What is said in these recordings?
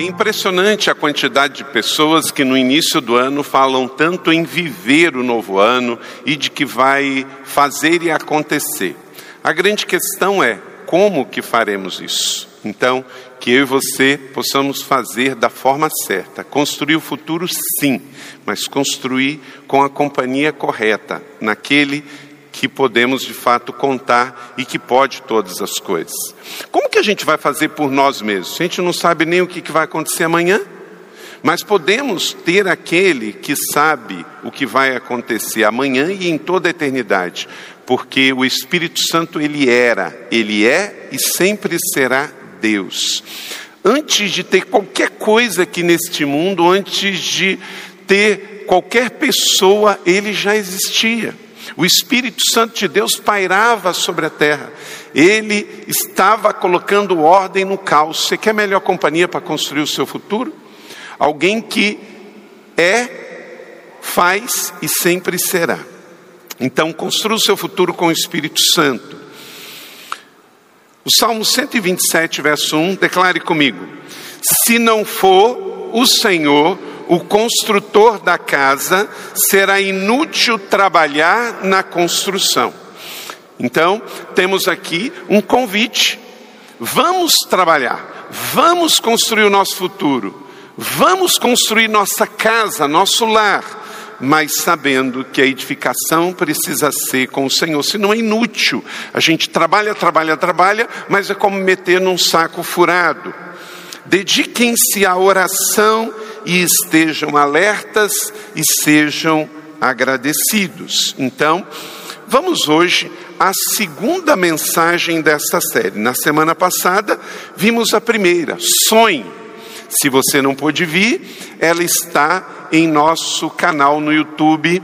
É impressionante a quantidade de pessoas que no início do ano falam tanto em viver o novo ano e de que vai fazer e acontecer. A grande questão é como que faremos isso? Então, que eu e você possamos fazer da forma certa. Construir o futuro, sim, mas construir com a companhia correta, naquele que podemos de fato contar e que pode todas as coisas. Como que a gente vai fazer por nós mesmos? A gente não sabe nem o que vai acontecer amanhã, mas podemos ter aquele que sabe o que vai acontecer amanhã e em toda a eternidade, porque o Espírito Santo ele era, ele é e sempre será Deus. Antes de ter qualquer coisa aqui neste mundo, antes de ter qualquer pessoa, ele já existia. O Espírito Santo de Deus pairava sobre a terra. Ele estava colocando ordem no caos. Você quer melhor companhia para construir o seu futuro? Alguém que é, faz e sempre será. Então, construa o seu futuro com o Espírito Santo. O Salmo 127, verso 1, declare comigo: Se não for o Senhor o construtor da casa, será inútil trabalhar na construção. Então, temos aqui um convite. Vamos trabalhar, vamos construir o nosso futuro, vamos construir nossa casa, nosso lar mas sabendo que a edificação precisa ser com o Senhor, senão é inútil. A gente trabalha, trabalha, trabalha, mas é como meter num saco furado. Dediquem-se à oração e estejam alertas e sejam agradecidos. Então, vamos hoje à segunda mensagem desta série. Na semana passada, vimos a primeira, sonho. Se você não pôde vir, ela está em nosso canal no YouTube,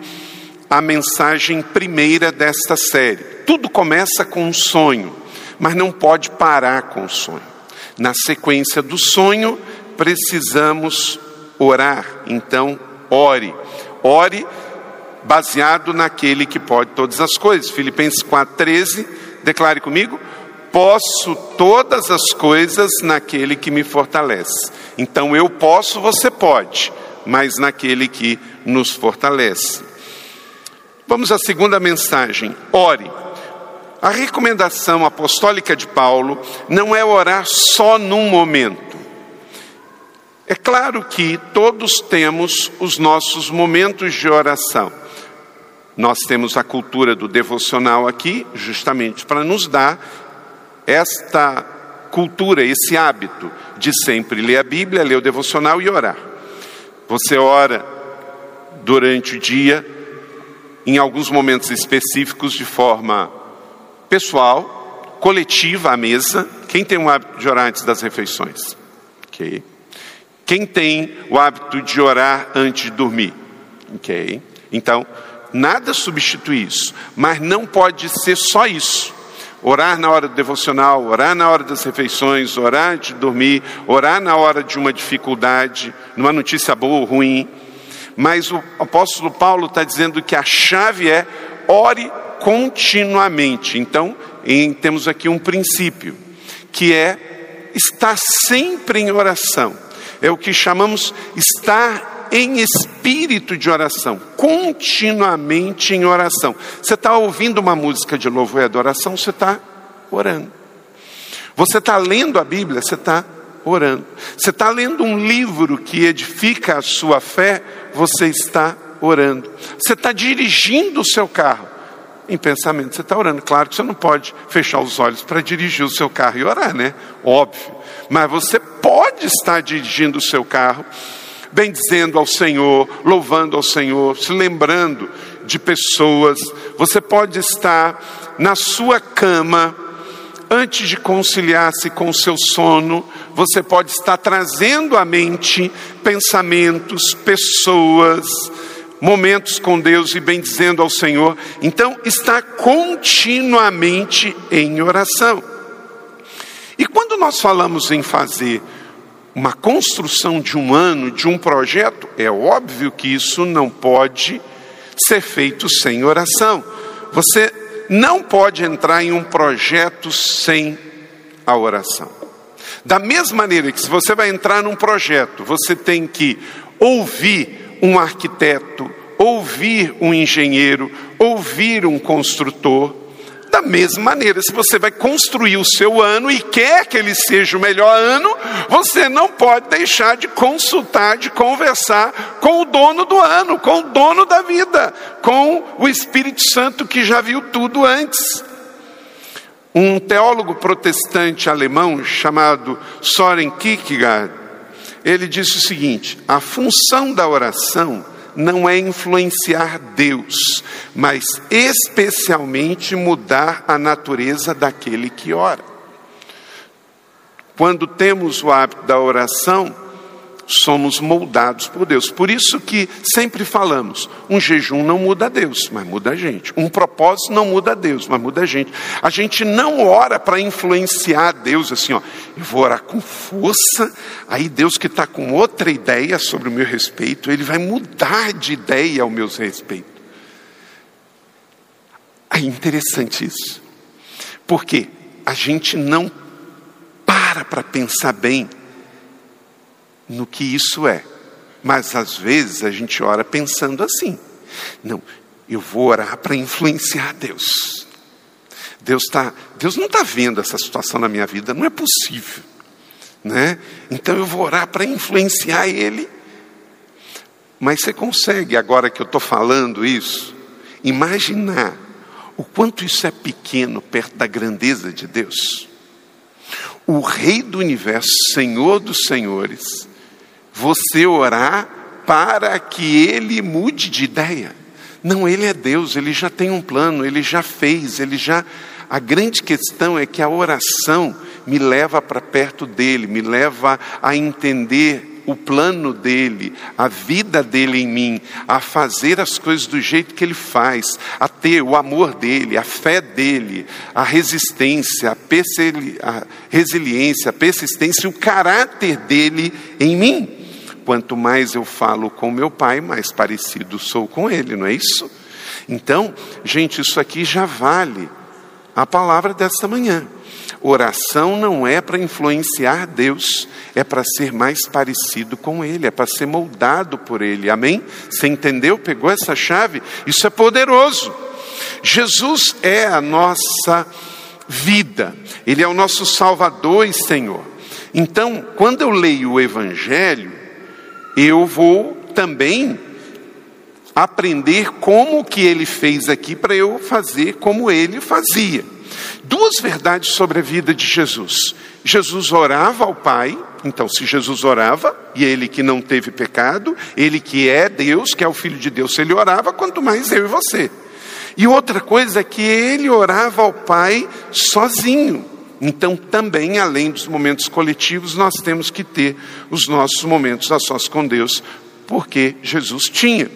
a mensagem primeira desta série. Tudo começa com um sonho, mas não pode parar com o sonho. Na sequência do sonho, precisamos orar. Então, ore. Ore baseado naquele que pode todas as coisas. Filipenses 4:13, declare comigo: posso todas as coisas naquele que me fortalece. Então eu posso, você pode, mas naquele que nos fortalece. Vamos à segunda mensagem: ore. A recomendação apostólica de Paulo não é orar só num momento. É claro que todos temos os nossos momentos de oração. Nós temos a cultura do devocional aqui, justamente para nos dar esta cultura, esse hábito de sempre ler a Bíblia, ler o devocional e orar. Você ora durante o dia, em alguns momentos específicos, de forma pessoal, coletiva à mesa. Quem tem o hábito de orar antes das refeições? Ok. Quem tem o hábito de orar antes de dormir? Ok. Então, nada substitui isso, mas não pode ser só isso orar na hora do devocional, orar na hora das refeições, orar antes de dormir, orar na hora de uma dificuldade, numa notícia boa ou ruim. Mas o apóstolo Paulo está dizendo que a chave é ore continuamente. Então, em, temos aqui um princípio, que é estar sempre em oração. É o que chamamos estar em espírito de oração, continuamente em oração. Você está ouvindo uma música de louvor e adoração, você está orando. Você está lendo a Bíblia, você está orando. Você está lendo um livro que edifica a sua fé, você está orando. Você está dirigindo o seu carro, em pensamento, você está orando. Claro que você não pode fechar os olhos para dirigir o seu carro e orar, né? Óbvio. Mas você pode estar dirigindo o seu carro bendizendo ao Senhor, louvando ao Senhor, se lembrando de pessoas. Você pode estar na sua cama, antes de conciliar-se com o seu sono, você pode estar trazendo à mente pensamentos, pessoas, momentos com Deus e bendizendo ao Senhor. Então, está continuamente em oração. E quando nós falamos em fazer uma construção de um ano, de um projeto, é óbvio que isso não pode ser feito sem oração. Você não pode entrar em um projeto sem a oração. Da mesma maneira que se você vai entrar num projeto, você tem que ouvir um arquiteto, ouvir um engenheiro, ouvir um construtor. Da mesma maneira, se você vai construir o seu ano e quer que ele seja o melhor ano, você não pode deixar de consultar, de conversar com o dono do ano, com o dono da vida, com o Espírito Santo que já viu tudo antes. Um teólogo protestante alemão chamado Soren Kierkegaard, ele disse o seguinte: a função da oração não é influenciar Deus, mas especialmente mudar a natureza daquele que ora. Quando temos o hábito da oração, somos moldados por Deus. Por isso que sempre falamos, um jejum não muda Deus, mas muda a gente. Um propósito não muda Deus, mas muda a gente. A gente não ora para influenciar Deus assim, ó, eu vou orar com força, aí Deus que está com outra ideia sobre o meu respeito, ele vai mudar de ideia ao meu respeito. É interessante isso. Porque a gente não para para pensar bem no que isso é. Mas às vezes a gente ora pensando assim: não, eu vou orar para influenciar Deus. Deus, tá, Deus não está vendo essa situação na minha vida, não é possível. Né? Então eu vou orar para influenciar Ele. Mas você consegue, agora que eu estou falando isso, imaginar o quanto isso é pequeno perto da grandeza de Deus? O Rei do universo, Senhor dos Senhores, você orar para que ele mude de ideia. Não, ele é Deus, ele já tem um plano, ele já fez, ele já. A grande questão é que a oração me leva para perto dele, me leva a entender o plano dele, a vida dele em mim, a fazer as coisas do jeito que ele faz, a ter o amor dele, a fé dele, a resistência, a, resiliência, a persistência, o caráter dele em mim quanto mais eu falo com meu pai, mais parecido sou com ele, não é isso? Então, gente, isso aqui já vale a palavra desta manhã. Oração não é para influenciar Deus, é para ser mais parecido com Ele, é para ser moldado por Ele. Amém? Você entendeu? Pegou essa chave? Isso é poderoso. Jesus é a nossa vida, Ele é o nosso Salvador e Senhor. Então, quando eu leio o Evangelho, eu vou também aprender como que ele fez aqui para eu fazer como ele fazia. Duas verdades sobre a vida de Jesus. Jesus orava ao Pai, então se Jesus orava, e ele que não teve pecado, ele que é Deus, que é o Filho de Deus, se ele orava, quanto mais eu e você. E outra coisa é que ele orava ao Pai sozinho. Então, também, além dos momentos coletivos, nós temos que ter os nossos momentos a sós com Deus, porque Jesus tinha.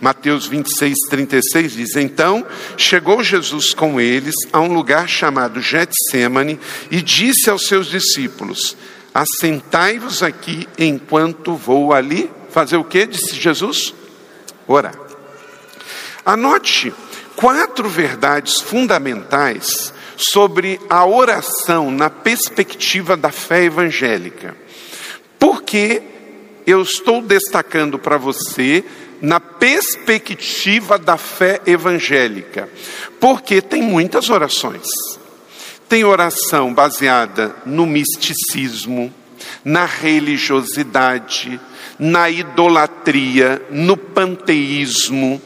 Mateus 26, 36 diz: Então chegou Jesus com eles a um lugar chamado Getsemane e disse aos seus discípulos: Assentai-vos aqui enquanto vou ali. Fazer o que? Disse Jesus? Orar. Anote quatro verdades fundamentais sobre a oração na perspectiva da fé evangélica. Por que eu estou destacando para você na perspectiva da fé evangélica? Porque tem muitas orações. Tem oração baseada no misticismo, na religiosidade, na idolatria, no panteísmo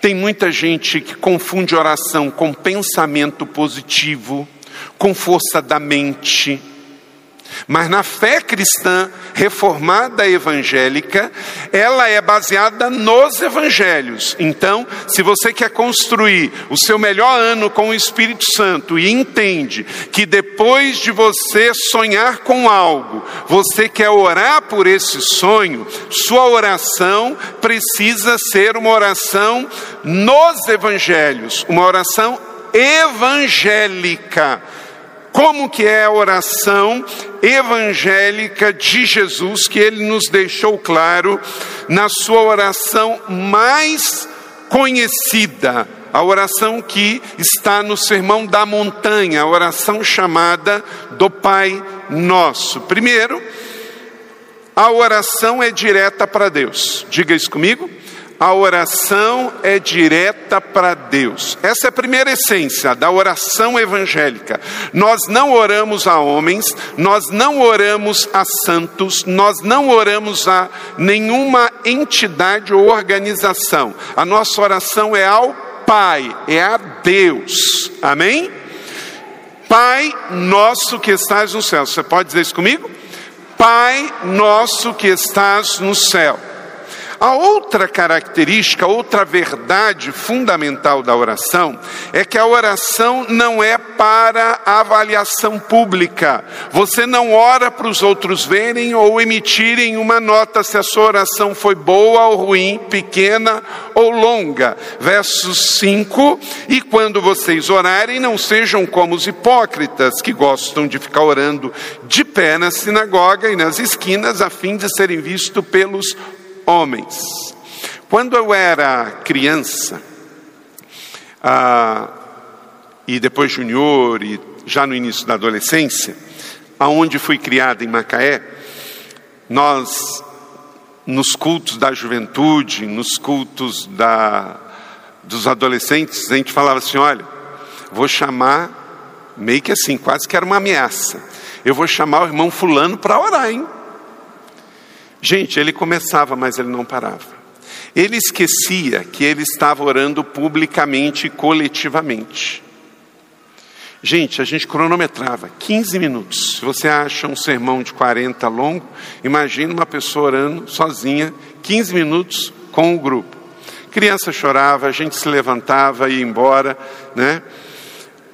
tem muita gente que confunde oração com pensamento positivo, com força da mente. Mas na fé cristã reformada evangélica, ela é baseada nos evangelhos. Então, se você quer construir o seu melhor ano com o Espírito Santo e entende que depois de você sonhar com algo, você quer orar por esse sonho, sua oração precisa ser uma oração nos evangelhos, uma oração evangélica como que é a oração evangélica de Jesus que ele nos deixou claro na sua oração mais conhecida, a oração que está no Sermão da Montanha, a oração chamada do Pai Nosso. Primeiro, a oração é direta para Deus. Diga isso comigo. A oração é direta para Deus. Essa é a primeira essência da oração evangélica. Nós não oramos a homens, nós não oramos a santos, nós não oramos a nenhuma entidade ou organização. A nossa oração é ao Pai, é a Deus. Amém? Pai nosso que estás no céu. Você pode dizer isso comigo? Pai nosso que estás no céu. A outra característica, outra verdade fundamental da oração é que a oração não é para avaliação pública. Você não ora para os outros verem ou emitirem uma nota se a sua oração foi boa ou ruim, pequena ou longa. Verso 5: E quando vocês orarem, não sejam como os hipócritas que gostam de ficar orando de pé na sinagoga e nas esquinas a fim de serem vistos pelos homens. Quando eu era criança, ah, e depois junior, e já no início da adolescência, aonde fui criado em Macaé, nós, nos cultos da juventude, nos cultos da, dos adolescentes, a gente falava assim: olha, vou chamar, meio que assim, quase que era uma ameaça, eu vou chamar o irmão Fulano para orar, hein? Gente, ele começava, mas ele não parava. Ele esquecia que ele estava orando publicamente e coletivamente. Gente, a gente cronometrava 15 minutos. Se você acha um sermão de 40 longo, imagine uma pessoa orando sozinha, 15 minutos com o grupo. Criança chorava, a gente se levantava e ia embora, né?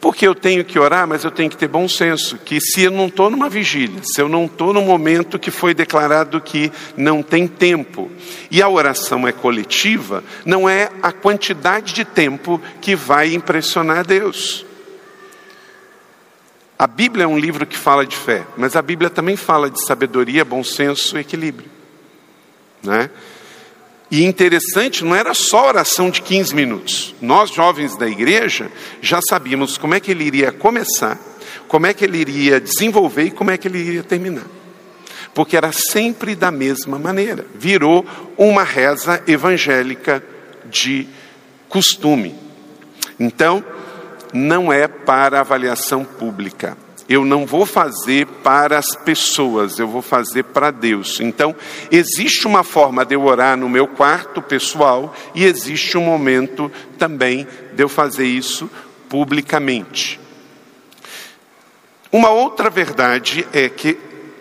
Porque eu tenho que orar, mas eu tenho que ter bom senso, que se eu não estou numa vigília, se eu não estou no momento que foi declarado que não tem tempo, e a oração é coletiva, não é a quantidade de tempo que vai impressionar Deus. A Bíblia é um livro que fala de fé, mas a Bíblia também fala de sabedoria, bom senso e equilíbrio. Né? E interessante, não era só oração de 15 minutos. Nós, jovens da igreja, já sabíamos como é que ele iria começar, como é que ele iria desenvolver e como é que ele iria terminar. Porque era sempre da mesma maneira. Virou uma reza evangélica de costume. Então, não é para avaliação pública. Eu não vou fazer para as pessoas, eu vou fazer para Deus. Então, existe uma forma de eu orar no meu quarto pessoal e existe um momento também de eu fazer isso publicamente. Uma outra verdade é que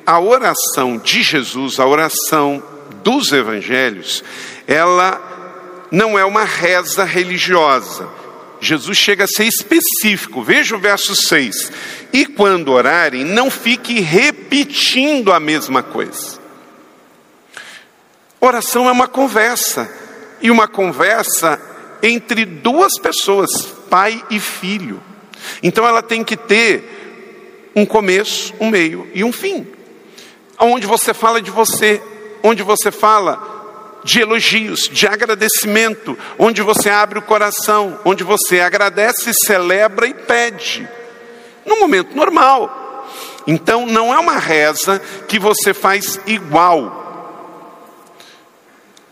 a oração de Jesus, a oração dos evangelhos, ela não é uma reza religiosa Jesus chega a ser específico. Veja o verso 6. E quando orarem, não fique repetindo a mesma coisa. Oração é uma conversa. E uma conversa entre duas pessoas, pai e filho. Então ela tem que ter um começo, um meio e um fim. Onde você fala de você, onde você fala de elogios, de agradecimento, onde você abre o coração, onde você agradece, celebra e pede, no momento normal. Então não é uma reza que você faz igual.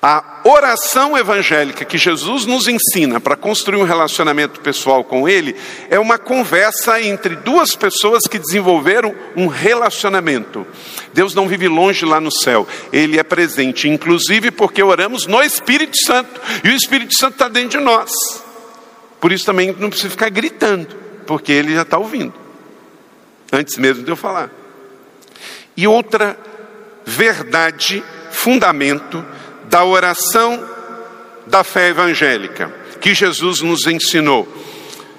A oração evangélica que Jesus nos ensina para construir um relacionamento pessoal com Ele é uma conversa entre duas pessoas que desenvolveram um relacionamento. Deus não vive longe lá no céu, Ele é presente, inclusive porque oramos no Espírito Santo e o Espírito Santo está dentro de nós. Por isso também não precisa ficar gritando, porque Ele já está ouvindo, antes mesmo de eu falar. E outra verdade, fundamento, da oração da fé evangélica, que Jesus nos ensinou.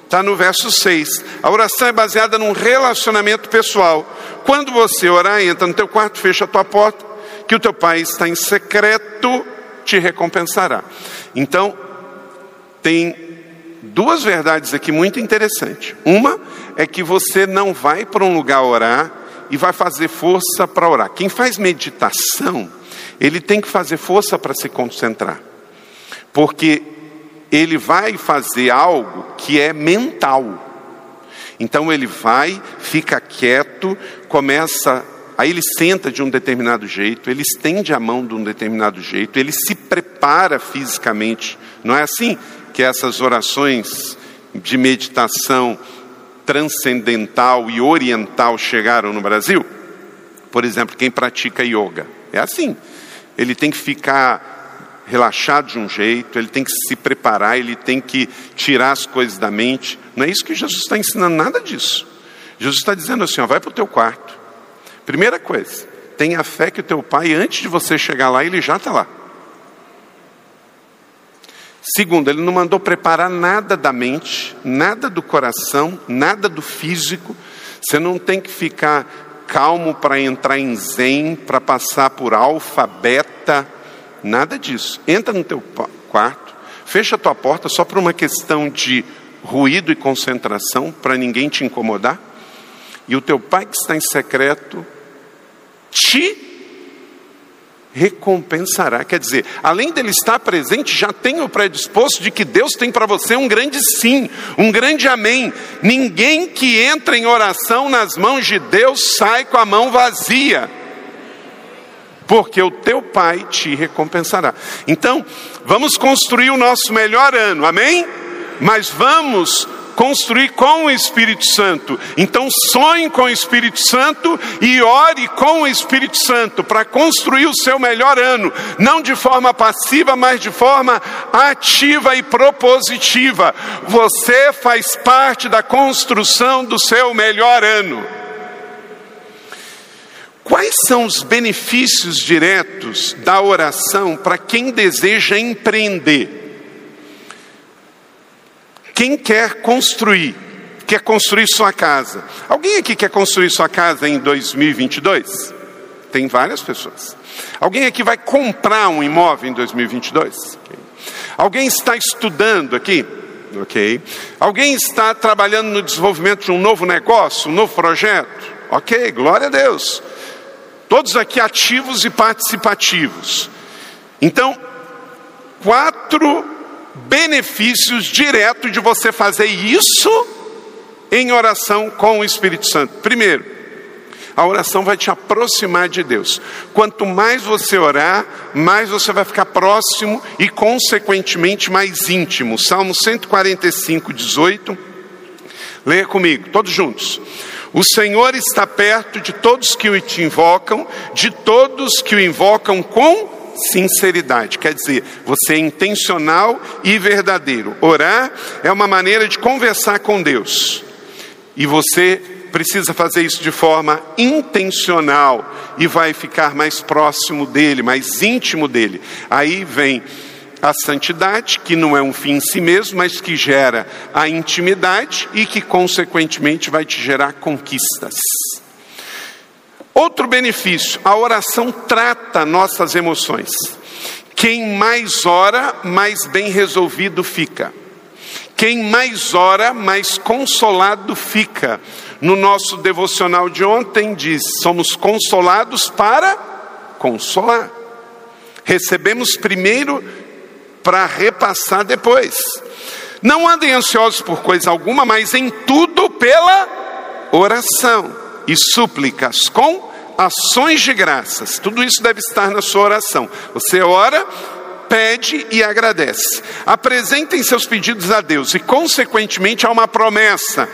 Está no verso 6. A oração é baseada num relacionamento pessoal. Quando você orar, entra no teu quarto, fecha a tua porta, que o teu pai está em secreto, te recompensará. Então, tem duas verdades aqui muito interessantes. Uma é que você não vai para um lugar orar e vai fazer força para orar. Quem faz meditação, ele tem que fazer força para se concentrar. Porque ele vai fazer algo que é mental. Então ele vai, fica quieto, começa, aí ele senta de um determinado jeito, ele estende a mão de um determinado jeito, ele se prepara fisicamente. Não é assim que essas orações de meditação transcendental e oriental chegaram no Brasil? Por exemplo, quem pratica yoga. É assim. Ele tem que ficar relaxado de um jeito, ele tem que se preparar, ele tem que tirar as coisas da mente. Não é isso que Jesus está ensinando, nada disso. Jesus está dizendo assim: ó, vai para o teu quarto. Primeira coisa, tenha fé que o teu pai, antes de você chegar lá, ele já está lá. Segundo, ele não mandou preparar nada da mente, nada do coração, nada do físico. Você não tem que ficar calmo para entrar em zen, para passar por alfa, beta, Nada disso. Entra no teu quarto, fecha a tua porta só por uma questão de ruído e concentração, para ninguém te incomodar. E o teu pai que está em secreto te recompensará. Quer dizer, além dele estar presente, já tem o predisposto de que Deus tem para você um grande sim, um grande amém. Ninguém que entra em oração nas mãos de Deus sai com a mão vazia porque o teu Pai te recompensará. Então, vamos construir o nosso melhor ano, amém? Mas vamos construir com o Espírito Santo. Então, sonhe com o Espírito Santo e ore com o Espírito Santo para construir o seu melhor ano, não de forma passiva, mas de forma ativa e propositiva. Você faz parte da construção do seu melhor ano. Quais são os benefícios diretos da oração para quem deseja empreender? Quem quer construir, quer construir sua casa. Alguém aqui quer construir sua casa em 2022? Tem várias pessoas. Alguém aqui vai comprar um imóvel em 2022? Okay. Alguém está estudando aqui? Ok. Alguém está trabalhando no desenvolvimento de um novo negócio, um novo projeto? Ok, glória a Deus. Todos aqui ativos e participativos. Então, quatro benefícios diretos de você fazer isso em oração com o Espírito Santo. Primeiro, a oração vai te aproximar de Deus. Quanto mais você orar, mais você vai ficar próximo e, consequentemente, mais íntimo. Salmo 145, 18. Leia comigo, todos juntos. O Senhor está perto de todos que o te invocam, de todos que o invocam com sinceridade. Quer dizer, você é intencional e verdadeiro. Orar é uma maneira de conversar com Deus. E você precisa fazer isso de forma intencional e vai ficar mais próximo dele, mais íntimo dele. Aí vem a santidade, que não é um fim em si mesmo, mas que gera a intimidade e que, consequentemente, vai te gerar conquistas. Outro benefício, a oração trata nossas emoções. Quem mais ora, mais bem resolvido fica. Quem mais ora, mais consolado fica. No nosso devocional de ontem diz: somos consolados para consolar. Recebemos primeiro para repassar depois. Não andem ansiosos por coisa alguma, mas em tudo pela oração e súplicas com ações de graças. Tudo isso deve estar na sua oração. Você ora, pede e agradece. Apresentem seus pedidos a Deus e, consequentemente, há uma promessa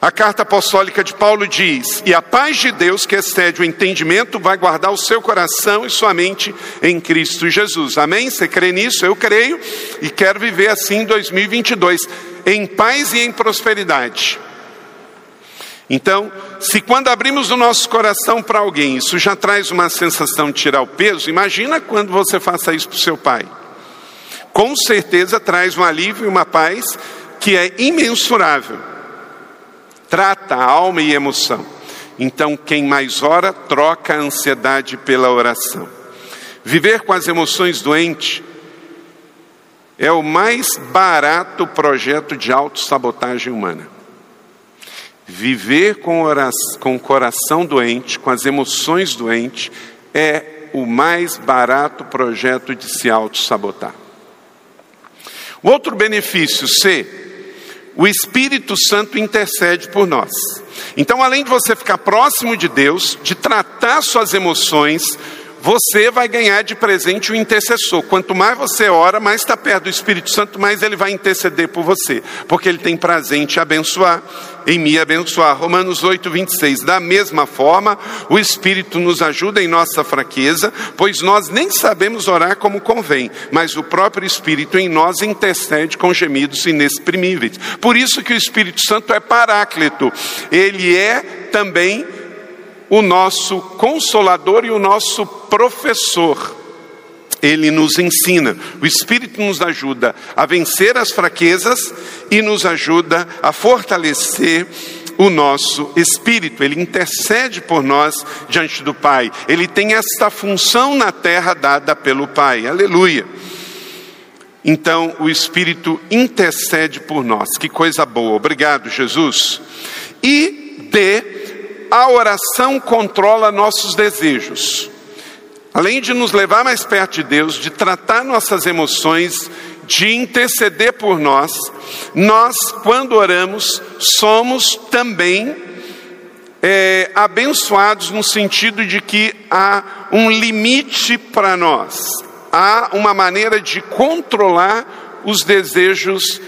a carta apostólica de Paulo diz: E a paz de Deus, que excede o entendimento, vai guardar o seu coração e sua mente em Cristo Jesus. Amém? Você crê nisso? Eu creio e quero viver assim em 2022, em paz e em prosperidade. Então, se quando abrimos o nosso coração para alguém, isso já traz uma sensação de tirar o peso, imagina quando você faça isso para o seu pai. Com certeza traz um alívio e uma paz que é imensurável trata a alma e emoção. Então, quem mais ora, troca a ansiedade pela oração. Viver com as emoções doentes é o mais barato projeto de autossabotagem humana. Viver com, oração, com o coração doente, com as emoções doentes, é o mais barato projeto de se autossabotar. O outro benefício, C, o Espírito Santo intercede por nós. Então, além de você ficar próximo de Deus, de tratar suas emoções, você vai ganhar de presente o intercessor. Quanto mais você ora, mais está perto do Espírito Santo, mais ele vai interceder por você, porque ele tem prazer em te abençoar, em me abençoar. Romanos 8, 26. Da mesma forma, o Espírito nos ajuda em nossa fraqueza, pois nós nem sabemos orar como convém, mas o próprio Espírito em nós intercede com gemidos inexprimíveis. Por isso que o Espírito Santo é paráclito, ele é também o nosso consolador e o nosso professor. Ele nos ensina, o Espírito nos ajuda a vencer as fraquezas e nos ajuda a fortalecer o nosso espírito, ele intercede por nós diante do Pai, ele tem esta função na terra dada pelo Pai, aleluia. Então, o Espírito intercede por nós, que coisa boa, obrigado, Jesus. E D, a oração controla nossos desejos. Além de nos levar mais perto de Deus, de tratar nossas emoções, de interceder por nós, nós, quando oramos, somos também é, abençoados no sentido de que há um limite para nós, há uma maneira de controlar os desejos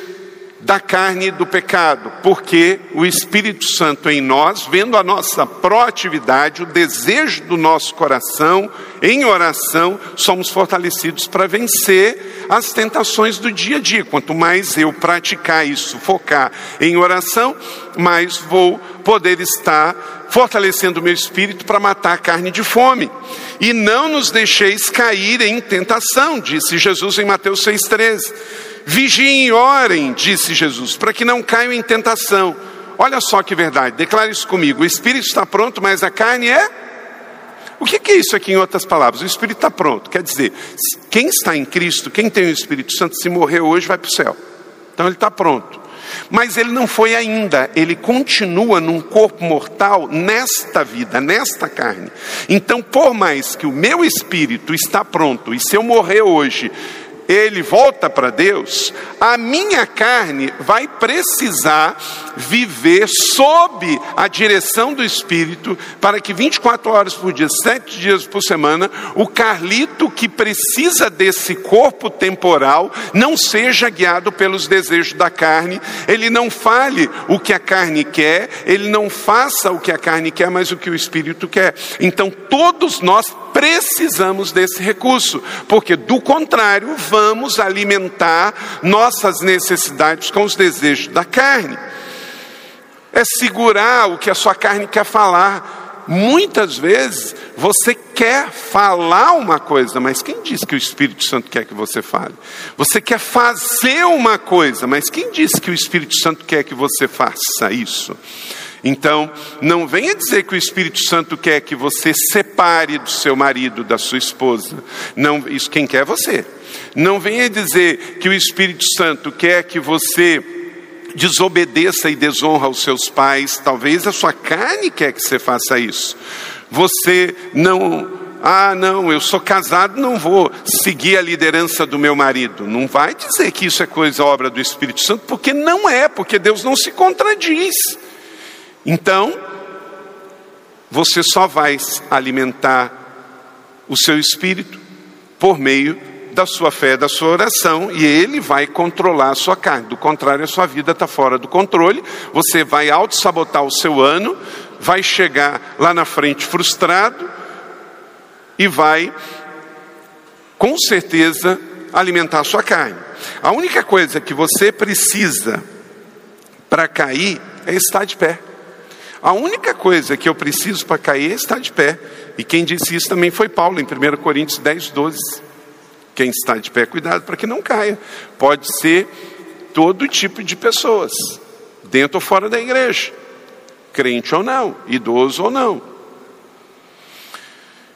da carne do pecado, porque o Espírito Santo em nós, vendo a nossa proatividade, o desejo do nosso coração, em oração, somos fortalecidos para vencer as tentações do dia a dia. Quanto mais eu praticar isso, focar em oração, mais vou poder estar fortalecendo o meu espírito para matar a carne de fome. E não nos deixeis cair em tentação, disse Jesus em Mateus 6,13. Vigiem e orem, disse Jesus, para que não caiam em tentação. Olha só que verdade, declare isso comigo. O espírito está pronto, mas a carne é. O que é isso aqui em outras palavras? O espírito está pronto, quer dizer, quem está em Cristo, quem tem o Espírito Santo, se morrer hoje, vai para o céu. Então ele está pronto. Mas ele não foi ainda, ele continua num corpo mortal nesta vida, nesta carne. Então, por mais que o meu espírito está pronto, e se eu morrer hoje, ele volta para Deus, a minha carne vai precisar viver sob a direção do Espírito, para que 24 horas por dia, sete dias por semana, o Carlito que precisa desse corpo temporal não seja guiado pelos desejos da carne, ele não fale o que a carne quer, ele não faça o que a carne quer, mas o que o Espírito quer. Então, todos nós precisamos desse recurso, porque do contrário, vamos alimentar nossas necessidades com os desejos da carne. É segurar o que a sua carne quer falar. Muitas vezes você quer falar uma coisa, mas quem diz que o Espírito Santo quer que você fale? Você quer fazer uma coisa, mas quem diz que o Espírito Santo quer que você faça isso? Então, não venha dizer que o Espírito Santo quer que você separe do seu marido, da sua esposa. Não, isso quem quer é você. Não venha dizer que o Espírito Santo quer que você desobedeça e desonra os seus pais. Talvez a sua carne quer que você faça isso. Você não ah, não, eu sou casado, não vou seguir a liderança do meu marido. Não vai dizer que isso é coisa obra do Espírito Santo, porque não é, porque Deus não se contradiz. Então, você só vai alimentar o seu espírito por meio da sua fé, da sua oração, e ele vai controlar a sua carne. Do contrário, a sua vida está fora do controle, você vai auto-sabotar o seu ano, vai chegar lá na frente frustrado e vai, com certeza, alimentar a sua carne. A única coisa que você precisa para cair é estar de pé. A única coisa que eu preciso para cair é estar de pé. E quem disse isso também foi Paulo, em 1 Coríntios 10, 12. Quem está de pé, cuidado para que não caia. Pode ser todo tipo de pessoas, dentro ou fora da igreja, crente ou não, idoso ou não.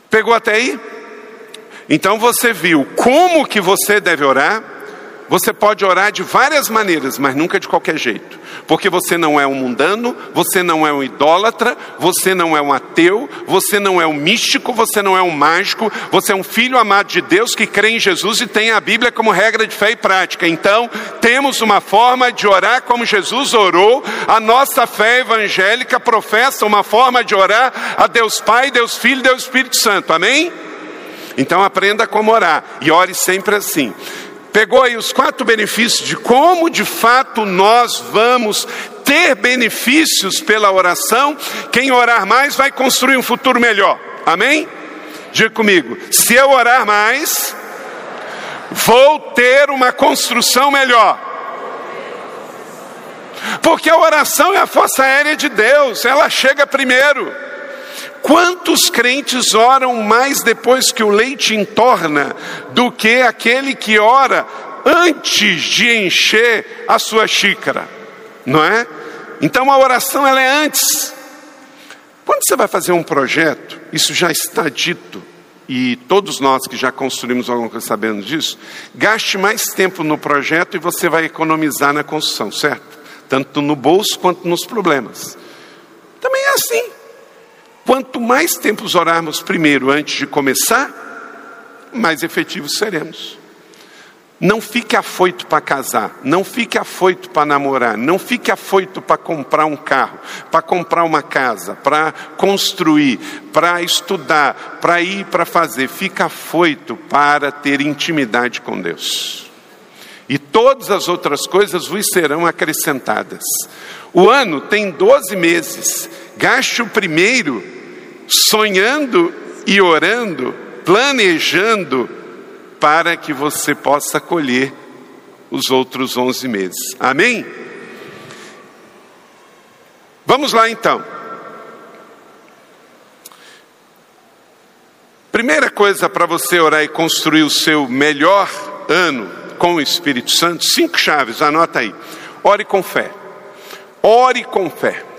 Pegou até aí? Então você viu como que você deve orar? Você pode orar de várias maneiras, mas nunca de qualquer jeito. Porque você não é um mundano, você não é um idólatra, você não é um ateu, você não é um místico, você não é um mágico, você é um filho amado de Deus que crê em Jesus e tem a Bíblia como regra de fé e prática. Então, temos uma forma de orar como Jesus orou, a nossa fé evangélica professa uma forma de orar a Deus Pai, Deus Filho, Deus Espírito Santo. Amém? Então aprenda como orar e ore sempre assim. Pegou aí os quatro benefícios de como de fato nós vamos ter benefícios pela oração. Quem orar mais vai construir um futuro melhor. Amém? Diga comigo: se eu orar mais, vou ter uma construção melhor. Porque a oração é a força aérea de Deus, ela chega primeiro. Quantos crentes oram mais depois que o leite entorna do que aquele que ora antes de encher a sua xícara? Não é? Então a oração ela é antes. Quando você vai fazer um projeto, isso já está dito, e todos nós que já construímos alguma coisa sabendo disso, gaste mais tempo no projeto e você vai economizar na construção, certo? Tanto no bolso quanto nos problemas. Também é assim. Quanto mais tempos orarmos primeiro antes de começar, mais efetivos seremos. Não fique afoito para casar, não fique afoito para namorar, não fique afoito para comprar um carro, para comprar uma casa, para construir, para estudar, para ir para fazer. Fique afoito para ter intimidade com Deus. E todas as outras coisas vos serão acrescentadas. O ano tem 12 meses. Gaste o primeiro sonhando e orando, planejando para que você possa colher os outros 11 meses. Amém? Vamos lá então. Primeira coisa para você orar e construir o seu melhor ano com o Espírito Santo, cinco chaves, anota aí. Ore com fé. Ore com fé.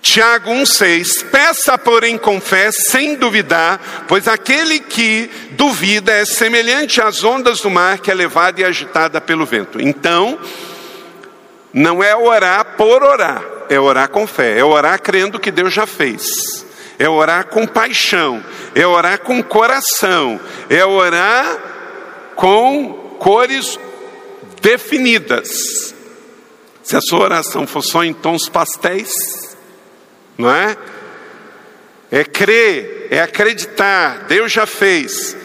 Tiago 1,6: Peça, porém, com fé, sem duvidar, pois aquele que duvida é semelhante às ondas do mar que é levada e agitada pelo vento. Então, não é orar por orar, é orar com fé, é orar crendo que Deus já fez, é orar com paixão, é orar com coração, é orar com cores definidas. Se a sua oração for só em tons pastéis, não é? É crer, é acreditar, Deus já fez.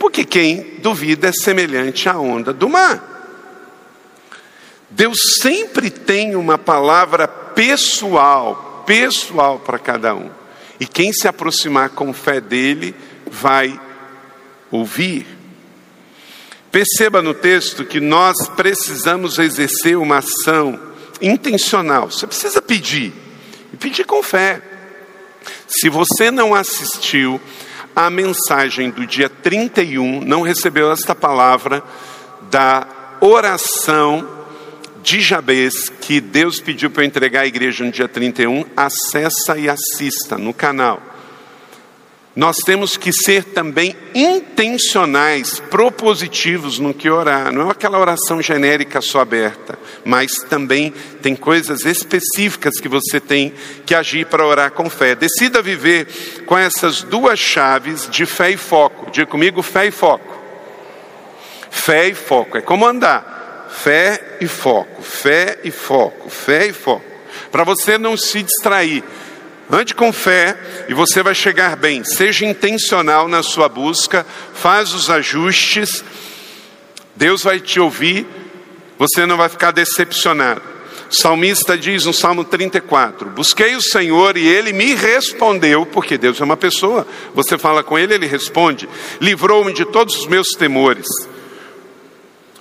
Porque quem duvida é semelhante à onda do mar. Deus sempre tem uma palavra pessoal, pessoal para cada um. E quem se aproximar com fé dele vai ouvir. Perceba no texto que nós precisamos exercer uma ação intencional. Você precisa pedir pedir com fé. Se você não assistiu à mensagem do dia 31, não recebeu esta palavra da oração de Jabez, que Deus pediu para eu entregar à igreja no dia 31, acessa e assista no canal nós temos que ser também intencionais, propositivos no que orar. Não é aquela oração genérica só aberta, mas também tem coisas específicas que você tem que agir para orar com fé. Decida viver com essas duas chaves de fé e foco. Diga comigo, fé e foco. Fé e foco. É como andar. Fé e foco, fé e foco, fé e foco. Para você não se distrair Ande com fé e você vai chegar bem. Seja intencional na sua busca, faz os ajustes. Deus vai te ouvir, você não vai ficar decepcionado. O salmista diz no Salmo 34: Busquei o Senhor e ele me respondeu, porque Deus é uma pessoa. Você fala com ele, ele responde. Livrou-me de todos os meus temores.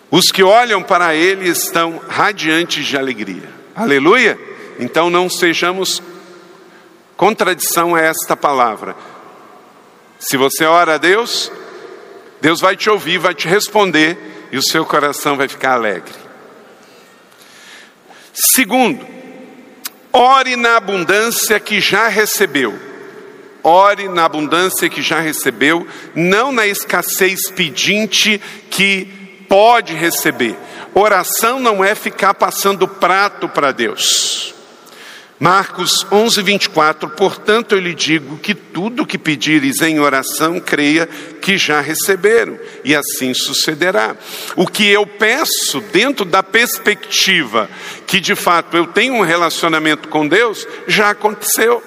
Os que olham para ele estão radiantes de alegria. Aleluia! Então não sejamos contradição é esta palavra. Se você ora a Deus, Deus vai te ouvir, vai te responder e o seu coração vai ficar alegre. Segundo, ore na abundância que já recebeu. Ore na abundância que já recebeu, não na escassez pedinte que pode receber. Oração não é ficar passando prato para Deus. Marcos 11, 24, portanto eu lhe digo que tudo que pedires em oração, creia que já receberam, e assim sucederá. O que eu peço, dentro da perspectiva que de fato eu tenho um relacionamento com Deus, já aconteceu.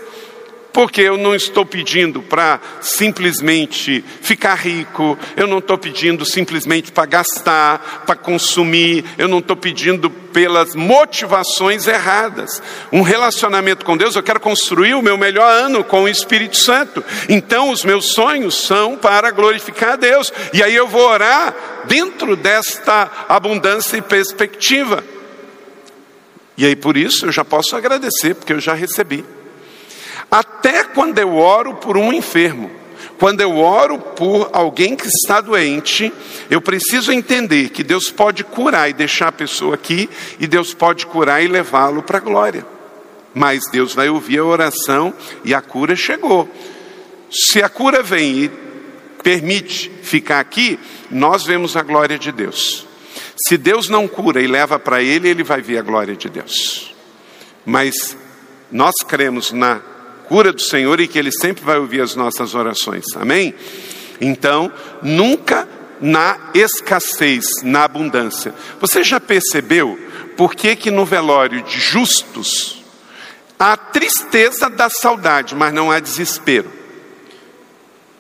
Porque eu não estou pedindo para simplesmente ficar rico, eu não estou pedindo simplesmente para gastar, para consumir, eu não estou pedindo pelas motivações erradas. Um relacionamento com Deus, eu quero construir o meu melhor ano com o Espírito Santo. Então, os meus sonhos são para glorificar a Deus, e aí eu vou orar dentro desta abundância e perspectiva. E aí, por isso, eu já posso agradecer, porque eu já recebi. Até quando eu oro por um enfermo, quando eu oro por alguém que está doente, eu preciso entender que Deus pode curar e deixar a pessoa aqui, e Deus pode curar e levá-lo para a glória. Mas Deus vai ouvir a oração e a cura chegou. Se a cura vem e permite ficar aqui, nós vemos a glória de Deus. Se Deus não cura e leva para ele, ele vai ver a glória de Deus. Mas nós cremos na cura do Senhor e que Ele sempre vai ouvir as nossas orações. Amém? Então, nunca na escassez, na abundância. Você já percebeu por que, que no velório de justos há tristeza da saudade, mas não há desespero?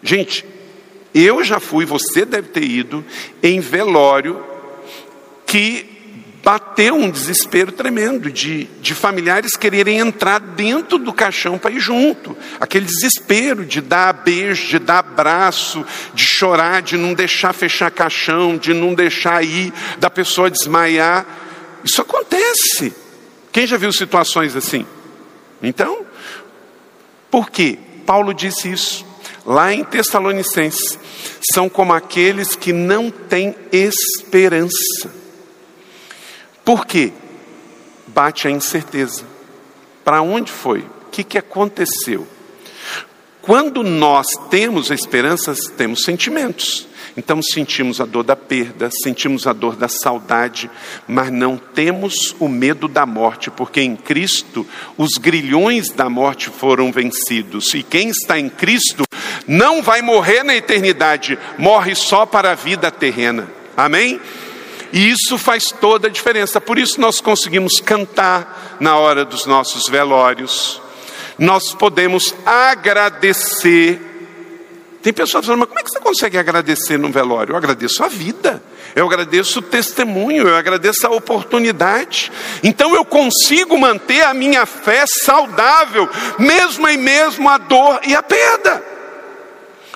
Gente, eu já fui, você deve ter ido, em velório que bateu um desespero tremendo de, de familiares quererem entrar dentro do caixão para ir junto. Aquele desespero de dar beijo, de dar abraço, de chorar, de não deixar fechar caixão, de não deixar ir, da pessoa desmaiar. Isso acontece. Quem já viu situações assim? Então, por quê? Paulo disse isso lá em Tessalonicenses. São como aqueles que não têm esperança. Por quê? Bate a incerteza. Para onde foi? O que, que aconteceu? Quando nós temos a esperança, temos sentimentos. Então sentimos a dor da perda, sentimos a dor da saudade, mas não temos o medo da morte, porque em Cristo os grilhões da morte foram vencidos. E quem está em Cristo não vai morrer na eternidade, morre só para a vida terrena. Amém? E isso faz toda a diferença. Por isso nós conseguimos cantar na hora dos nossos velórios. Nós podemos agradecer. Tem pessoas falando, mas como é que você consegue agradecer no velório? Eu agradeço a vida, eu agradeço o testemunho, eu agradeço a oportunidade. Então eu consigo manter a minha fé saudável, mesmo em mesmo a dor e a perda.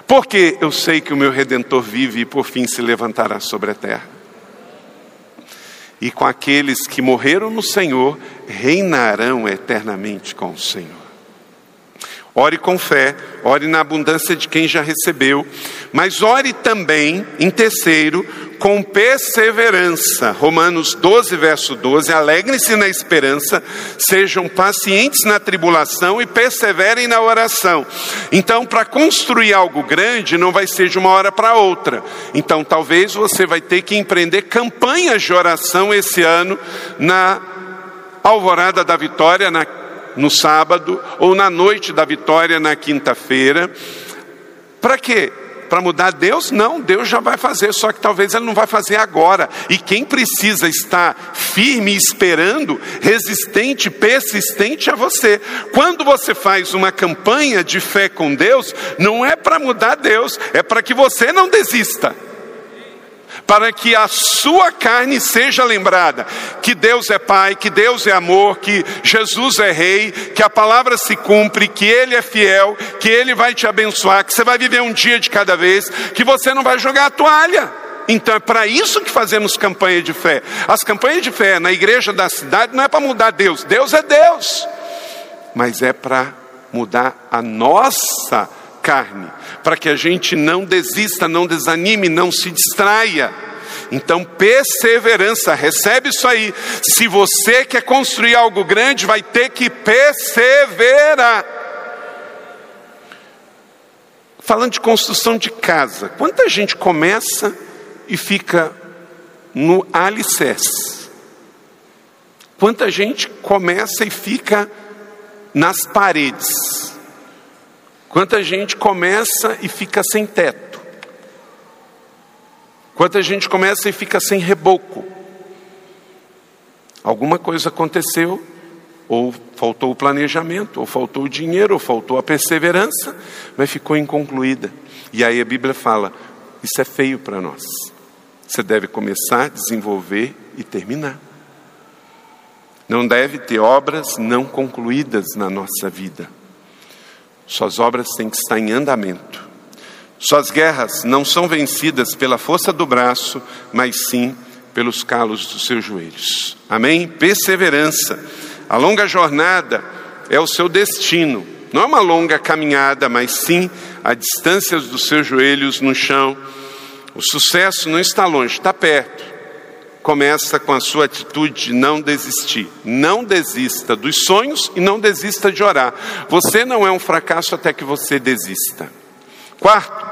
Porque eu sei que o meu redentor vive e por fim se levantará sobre a terra e com aqueles que morreram no Senhor reinarão eternamente com o Senhor. Ore com fé, ore na abundância de quem já recebeu, mas ore também, em terceiro, com perseverança. Romanos 12, verso 12: alegrem-se na esperança, sejam pacientes na tribulação e perseverem na oração. Então, para construir algo grande, não vai ser de uma hora para outra. Então, talvez você vai ter que empreender campanhas de oração esse ano na Alvorada da Vitória, na no sábado ou na noite da vitória na quinta-feira. Para quê? Para mudar Deus? Não, Deus já vai fazer, só que talvez Ele não vai fazer agora. E quem precisa estar firme, esperando, resistente, persistente é você. Quando você faz uma campanha de fé com Deus, não é para mudar Deus, é para que você não desista para que a sua carne seja lembrada que Deus é Pai, que Deus é amor, que Jesus é Rei, que a palavra se cumpre, que Ele é fiel, que Ele vai te abençoar, que você vai viver um dia de cada vez, que você não vai jogar a toalha. Então é para isso que fazemos campanha de fé. As campanhas de fé na igreja da cidade não é para mudar Deus, Deus é Deus, mas é para mudar a nossa carne, para que a gente não desista, não desanime, não se distraia. Então, perseverança, recebe isso aí. Se você quer construir algo grande, vai ter que perseverar. Falando de construção de casa, quanta gente começa e fica no alicerce. Quanta gente começa e fica nas paredes. Quanta gente começa e fica sem teto. Quanta gente começa e fica sem reboco. Alguma coisa aconteceu, ou faltou o planejamento, ou faltou o dinheiro, ou faltou a perseverança, mas ficou inconcluída. E aí a Bíblia fala: isso é feio para nós. Você deve começar, desenvolver e terminar. Não deve ter obras não concluídas na nossa vida. Suas obras têm que estar em andamento. Suas guerras não são vencidas pela força do braço, mas sim pelos calos dos seus joelhos. Amém? Perseverança. A longa jornada é o seu destino. Não é uma longa caminhada, mas sim a distância dos seus joelhos no chão. O sucesso não está longe, está perto. Começa com a sua atitude de não desistir. Não desista dos sonhos e não desista de orar. Você não é um fracasso até que você desista. Quarto,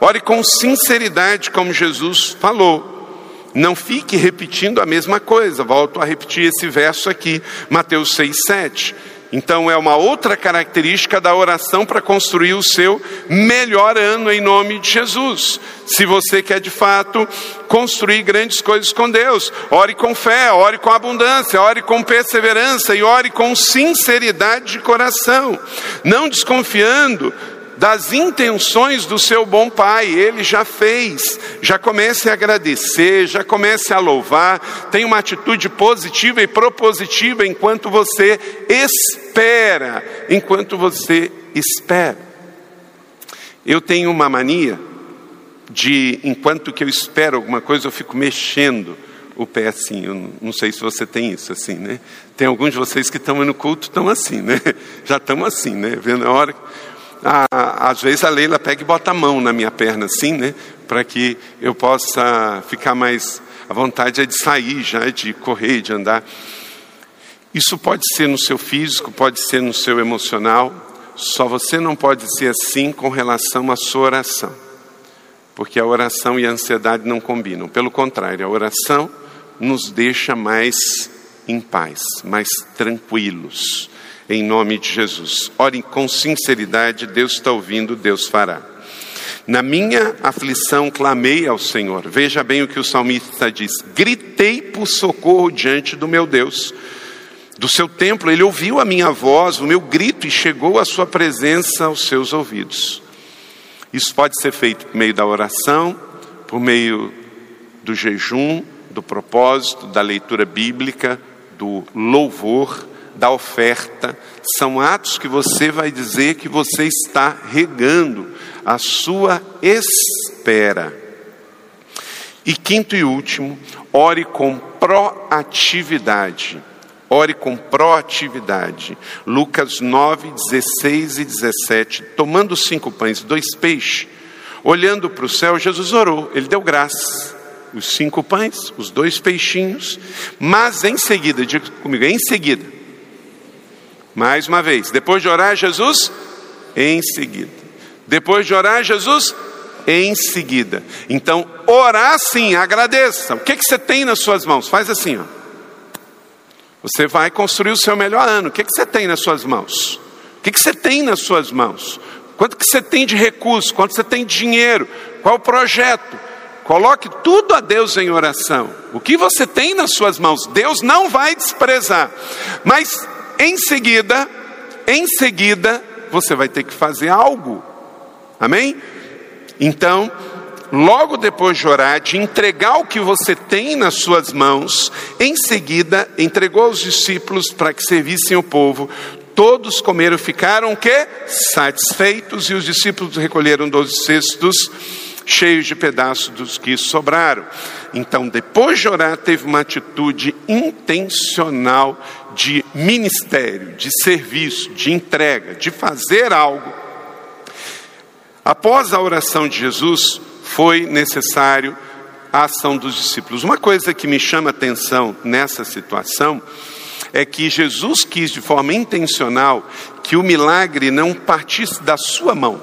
ore com sinceridade, como Jesus falou. Não fique repetindo a mesma coisa. Volto a repetir esse verso aqui, Mateus 6, 7. Então é uma outra característica da oração para construir o seu melhor ano em nome de Jesus. Se você quer de fato construir grandes coisas com Deus, ore com fé, ore com abundância, ore com perseverança e ore com sinceridade de coração, não desconfiando das intenções do seu bom pai, ele já fez. Já comece a agradecer, já comece a louvar, tenha uma atitude positiva e propositiva enquanto você espera, enquanto você espera. Eu tenho uma mania de, enquanto que eu espero alguma coisa, eu fico mexendo o pé assim. Eu não sei se você tem isso assim, né? Tem alguns de vocês que estão no culto estão assim, né? Já estão assim, né? Vendo a hora ah, às vezes a Leila pega e bota a mão na minha perna assim, né? Para que eu possa ficar mais. A vontade é de sair já, de correr, de andar. Isso pode ser no seu físico, pode ser no seu emocional. Só você não pode ser assim com relação à sua oração. Porque a oração e a ansiedade não combinam. Pelo contrário, a oração nos deixa mais em paz, mais tranquilos em nome de Jesus. Orem com sinceridade, Deus está ouvindo, Deus fará. Na minha aflição clamei ao Senhor. Veja bem o que o salmista diz: gritei por socorro diante do meu Deus. Do seu templo, ele ouviu a minha voz, o meu grito, e chegou a sua presença aos seus ouvidos. Isso pode ser feito por meio da oração, por meio do jejum, do propósito, da leitura bíblica, do louvor da oferta, são atos que você vai dizer que você está regando a sua espera. E quinto e último, ore com proatividade. Ore com proatividade. Lucas 9, 16 e 17. Tomando cinco pães e dois peixes, olhando para o céu, Jesus orou, ele deu graça. Os cinco pães, os dois peixinhos, mas em seguida, diga comigo, em seguida, mais uma vez, depois de orar, Jesus, em seguida. Depois de orar, Jesus, em seguida. Então, orar sim, agradeça. O que, que você tem nas suas mãos? Faz assim, ó. Você vai construir o seu melhor ano. O que, que você tem nas suas mãos? O que, que você tem nas suas mãos? Quanto que você tem de recurso? Quanto você tem de dinheiro? Qual o projeto? Coloque tudo a Deus em oração. O que você tem nas suas mãos, Deus não vai desprezar. Mas em seguida, em seguida, você vai ter que fazer algo. Amém? Então, logo depois de orar, de entregar o que você tem nas suas mãos, em seguida entregou aos discípulos para que servissem o povo. Todos comeram, ficaram que satisfeitos e os discípulos recolheram doze cestos cheios de pedaços dos que sobraram. Então, depois de orar, teve uma atitude intencional de ministério, de serviço, de entrega, de fazer algo. Após a oração de Jesus, foi necessário a ação dos discípulos. Uma coisa que me chama atenção nessa situação é que Jesus quis de forma intencional que o milagre não partisse da sua mão,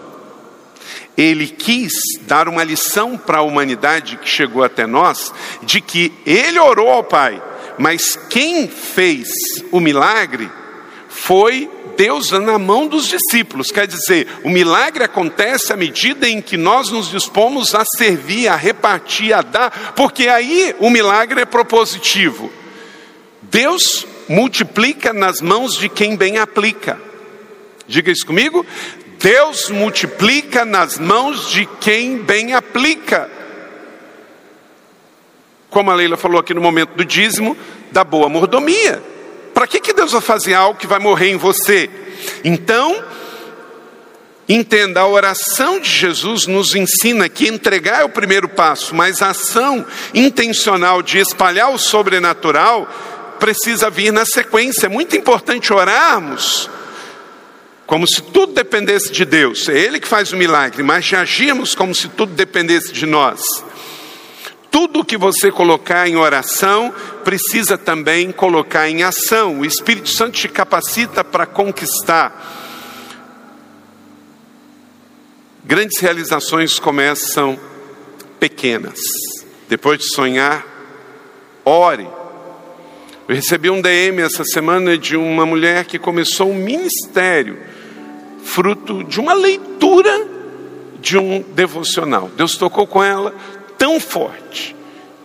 Ele quis dar uma lição para a humanidade que chegou até nós, de que ele orou ao Pai, mas quem fez o milagre foi Deus na mão dos discípulos. Quer dizer, o milagre acontece à medida em que nós nos dispomos a servir, a repartir, a dar, porque aí o milagre é propositivo. Deus multiplica nas mãos de quem bem aplica. Diga isso comigo. Deus multiplica nas mãos de quem bem aplica. Como a Leila falou aqui no momento do dízimo, da boa mordomia. Para que, que Deus vai fazer algo que vai morrer em você? Então, entenda, a oração de Jesus nos ensina que entregar é o primeiro passo, mas a ação intencional de espalhar o sobrenatural precisa vir na sequência. É muito importante orarmos como se tudo dependesse de Deus. É Ele que faz o milagre, mas de agirmos como se tudo dependesse de nós. Tudo que você colocar em oração, precisa também colocar em ação. O Espírito Santo te capacita para conquistar. Grandes realizações começam pequenas. Depois de sonhar, ore eu recebi um DM essa semana de uma mulher que começou um ministério, fruto de uma leitura de um devocional. Deus tocou com ela tão forte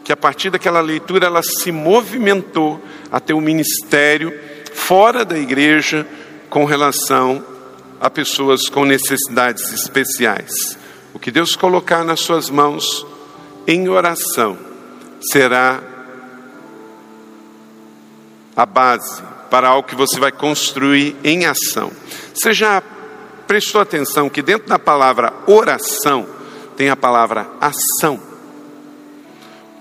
que a partir daquela leitura ela se movimentou a ter um ministério fora da igreja com relação a pessoas com necessidades especiais. O que Deus colocar nas suas mãos em oração será a base para algo que você vai construir em ação. Você já prestou atenção que dentro da palavra oração tem a palavra ação?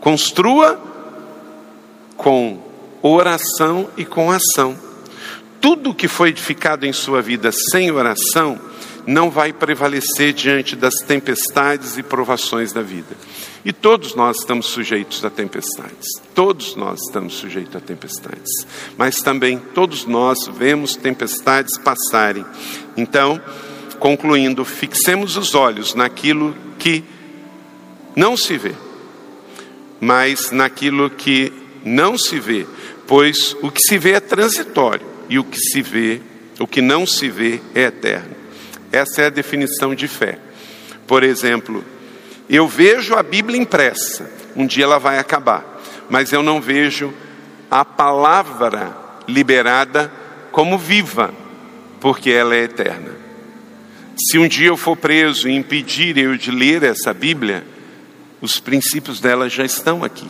Construa com oração e com ação. Tudo que foi edificado em sua vida sem oração não vai prevalecer diante das tempestades e provações da vida. E todos nós estamos sujeitos a tempestades. Todos nós estamos sujeitos a tempestades. Mas também todos nós vemos tempestades passarem. Então, concluindo, fixemos os olhos naquilo que não se vê, mas naquilo que não se vê, pois o que se vê é transitório e o que se vê, o que não se vê é eterno. Essa é a definição de fé. Por exemplo, eu vejo a Bíblia impressa, um dia ela vai acabar, mas eu não vejo a palavra liberada como viva, porque ela é eterna. Se um dia eu for preso e impedir eu de ler essa Bíblia, os princípios dela já estão aqui.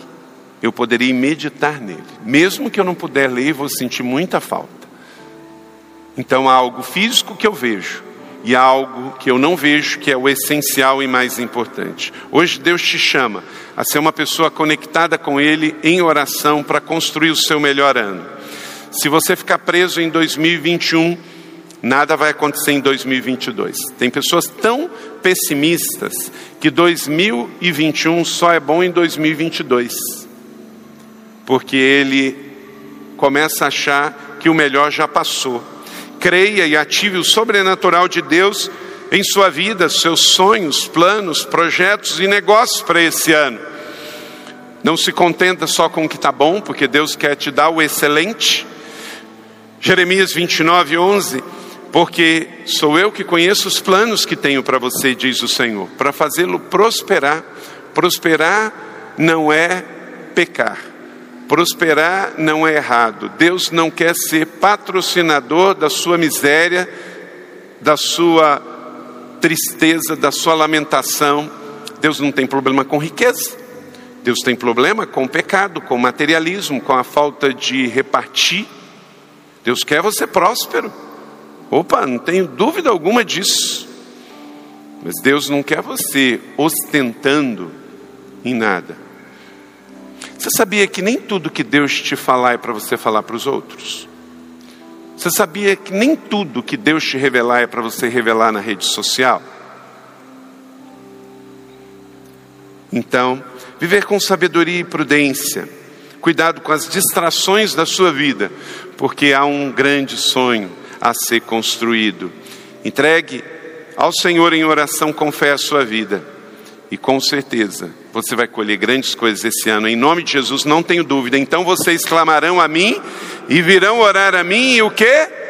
Eu poderia meditar nele. Mesmo que eu não puder ler, vou sentir muita falta. Então há algo físico que eu vejo, e algo que eu não vejo que é o essencial e mais importante. Hoje Deus te chama a ser uma pessoa conectada com Ele em oração para construir o seu melhor ano. Se você ficar preso em 2021, nada vai acontecer em 2022. Tem pessoas tão pessimistas que 2021 só é bom em 2022, porque ele começa a achar que o melhor já passou creia e ative o sobrenatural de Deus em sua vida, seus sonhos, planos, projetos e negócios para esse ano. Não se contenta só com o que está bom, porque Deus quer te dar o excelente. Jeremias 29, 11. Porque sou eu que conheço os planos que tenho para você, diz o Senhor, para fazê-lo prosperar. Prosperar não é pecar. Prosperar não é errado. Deus não quer ser patrocinador da sua miséria, da sua tristeza, da sua lamentação. Deus não tem problema com riqueza. Deus tem problema com pecado, com materialismo, com a falta de repartir. Deus quer você próspero. Opa, não tenho dúvida alguma disso. Mas Deus não quer você ostentando em nada. Você sabia que nem tudo que Deus te falar é para você falar para os outros? Você sabia que nem tudo que Deus te revelar é para você revelar na rede social? Então, viver com sabedoria e prudência, cuidado com as distrações da sua vida, porque há um grande sonho a ser construído. Entregue ao Senhor em oração com fé a sua vida. E com certeza você vai colher grandes coisas esse ano. Em nome de Jesus, não tenho dúvida. Então vocês clamarão a mim e virão orar a mim e o que?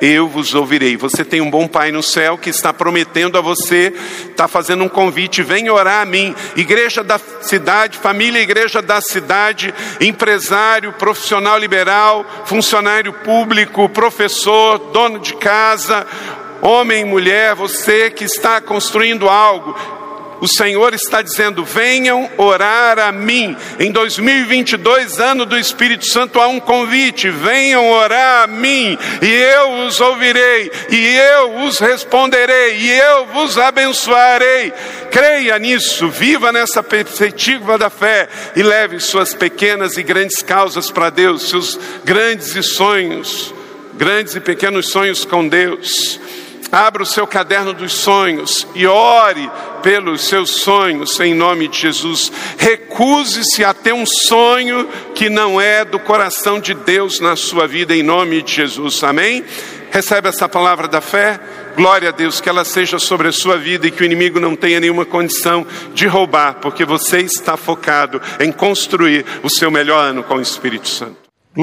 Eu vos ouvirei. Você tem um bom Pai no céu que está prometendo a você, está fazendo um convite, vem orar a mim. Igreja da cidade, família igreja da cidade, empresário, profissional liberal, funcionário público, professor, dono de casa, homem, mulher, você que está construindo algo, o Senhor está dizendo: venham orar a mim. Em 2022, ano do Espírito Santo, há um convite: venham orar a mim, e eu os ouvirei, e eu os responderei, e eu vos abençoarei. Creia nisso, viva nessa perspectiva da fé e leve suas pequenas e grandes causas para Deus, seus grandes e sonhos, grandes e pequenos sonhos com Deus. Abra o seu caderno dos sonhos e ore pelos seus sonhos em nome de Jesus. Recuse-se a ter um sonho que não é do coração de Deus na sua vida em nome de Jesus. Amém? Recebe essa palavra da fé? Glória a Deus, que ela seja sobre a sua vida e que o inimigo não tenha nenhuma condição de roubar, porque você está focado em construir o seu melhor ano com o Espírito Santo.